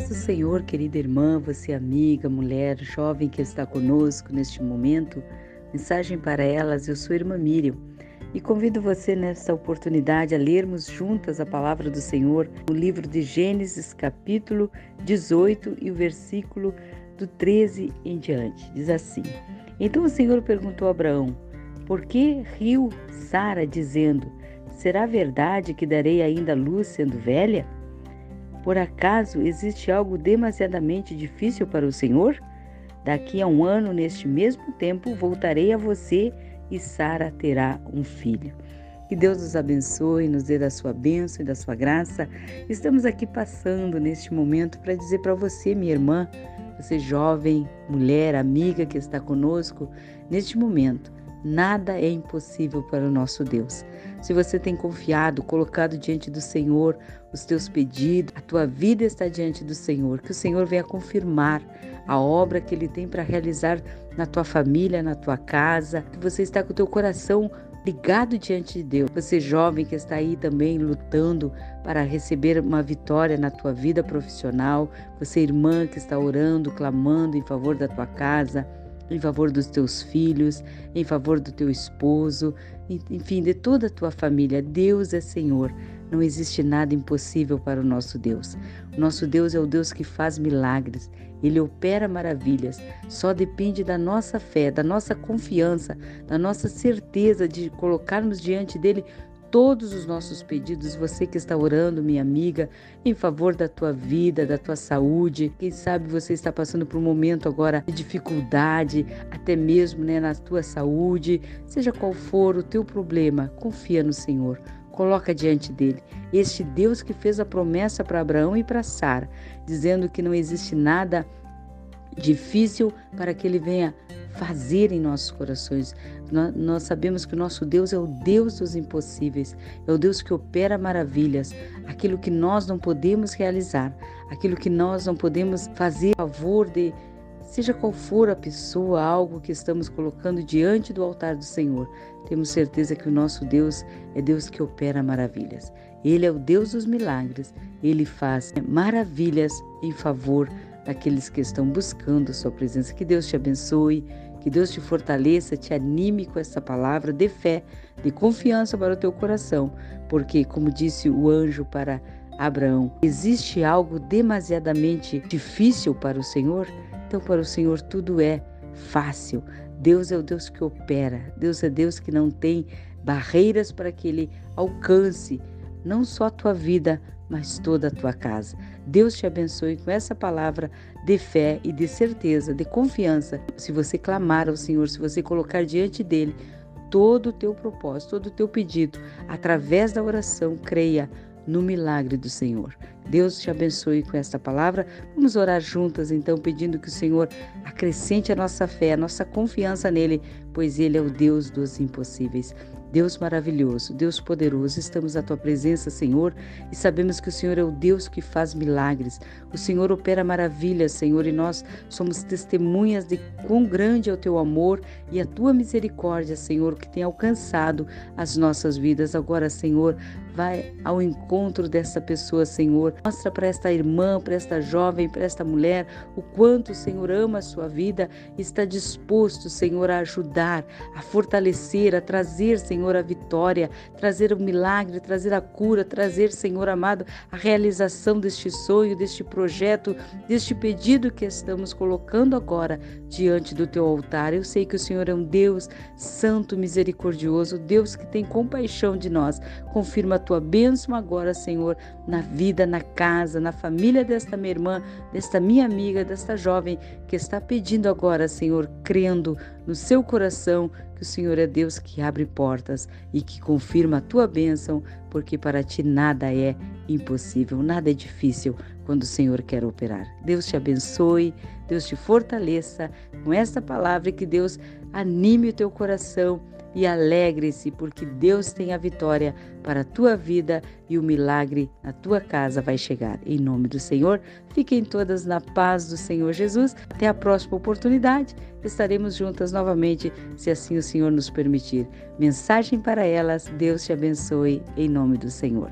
paz do Senhor, querida irmã, você amiga, mulher, jovem que está conosco neste momento. Mensagem para elas, eu sou a irmã Miriam e convido você nesta oportunidade a lermos juntas a palavra do Senhor no livro de Gênesis, capítulo 18 e o versículo do 13 em diante. Diz assim: Então o Senhor perguntou a Abraão: Por que riu Sara, dizendo: Será verdade que darei ainda luz sendo velha? Por acaso existe algo demasiadamente difícil para o Senhor? Daqui a um ano, neste mesmo tempo, voltarei a você e Sara terá um filho. Que Deus nos abençoe, nos dê da sua bênção e da sua graça. Estamos aqui passando neste momento para dizer para você, minha irmã, você jovem, mulher, amiga que está conosco, neste momento, Nada é impossível para o nosso Deus. Se você tem confiado, colocado diante do Senhor os teus pedidos, a tua vida está diante do Senhor, que o Senhor venha confirmar a obra que Ele tem para realizar na tua família, na tua casa, que você está com o teu coração ligado diante de Deus. Você jovem que está aí também lutando para receber uma vitória na tua vida profissional, você irmã que está orando, clamando em favor da tua casa, em favor dos teus filhos, em favor do teu esposo, enfim, de toda a tua família. Deus é Senhor. Não existe nada impossível para o nosso Deus. O nosso Deus é o Deus que faz milagres. Ele opera maravilhas. Só depende da nossa fé, da nossa confiança, da nossa certeza de colocarmos diante dele todos os nossos pedidos, você que está orando, minha amiga, em favor da tua vida, da tua saúde. Quem sabe você está passando por um momento agora de dificuldade, até mesmo né, na tua saúde. Seja qual for o teu problema, confia no Senhor. Coloca diante dele este Deus que fez a promessa para Abraão e para Sara, dizendo que não existe nada difícil para que ele venha fazer em nossos corações. Nós, sabemos que o nosso Deus é o Deus dos impossíveis, é o Deus que opera maravilhas, aquilo que nós não podemos realizar, aquilo que nós não podemos fazer a favor de. Seja qual for a pessoa, algo que estamos colocando diante do altar do Senhor, temos certeza que o nosso Deus é Deus que opera maravilhas. Ele é o Deus dos milagres, ele faz maravilhas em favor daqueles que estão buscando a sua presença. Que Deus te abençoe, que Deus te fortaleça, te anime com essa palavra de fé, de confiança para o teu coração, porque, como disse o anjo para Abraão, existe algo demasiadamente difícil para o Senhor? Então, para o Senhor, tudo é fácil. Deus é o Deus que opera, Deus é Deus que não tem barreiras para que ele alcance não só a tua vida, mas toda a tua casa. Deus te abençoe com essa palavra de fé e de certeza, de confiança. Se você clamar ao Senhor, se você colocar diante dele todo o teu propósito, todo o teu pedido, através da oração, creia no milagre do Senhor. Deus te abençoe com esta palavra. Vamos orar juntas, então, pedindo que o Senhor acrescente a nossa fé, a nossa confiança nele, pois ele é o Deus dos impossíveis. Deus maravilhoso, Deus poderoso, estamos à tua presença, Senhor, e sabemos que o Senhor é o Deus que faz milagres. O Senhor opera maravilhas, Senhor, e nós somos testemunhas de quão grande é o teu amor e a tua misericórdia, Senhor, que tem alcançado as nossas vidas. Agora, Senhor, vai ao encontro dessa pessoa, Senhor. Mostra para esta irmã, para esta jovem, para esta mulher, o quanto o Senhor ama a sua vida e está disposto, Senhor, a ajudar, a fortalecer, a trazer, Senhor, a vitória, trazer o milagre, trazer a cura, trazer, Senhor amado, a realização deste sonho, deste projeto, deste pedido que estamos colocando agora diante do teu altar. Eu sei que o Senhor é um Deus santo, misericordioso, Deus que tem compaixão de nós. Confirma tua bênção agora, Senhor, na vida, na casa, na família desta minha irmã, desta minha amiga, desta jovem que está pedindo agora, Senhor, crendo no seu coração que o Senhor é Deus que abre portas e que confirma a tua bênção, porque para ti nada é impossível, nada é difícil quando o Senhor quer operar. Deus te abençoe, Deus te fortaleça com esta palavra e que Deus anime o teu coração e alegre-se, porque Deus tem a vitória para a tua vida e o milagre na tua casa vai chegar. Em nome do Senhor, fiquem todas na paz do Senhor Jesus. Até a próxima oportunidade, estaremos juntas novamente, se assim o Senhor nos permitir. Mensagem para elas: Deus te abençoe, em nome do Senhor.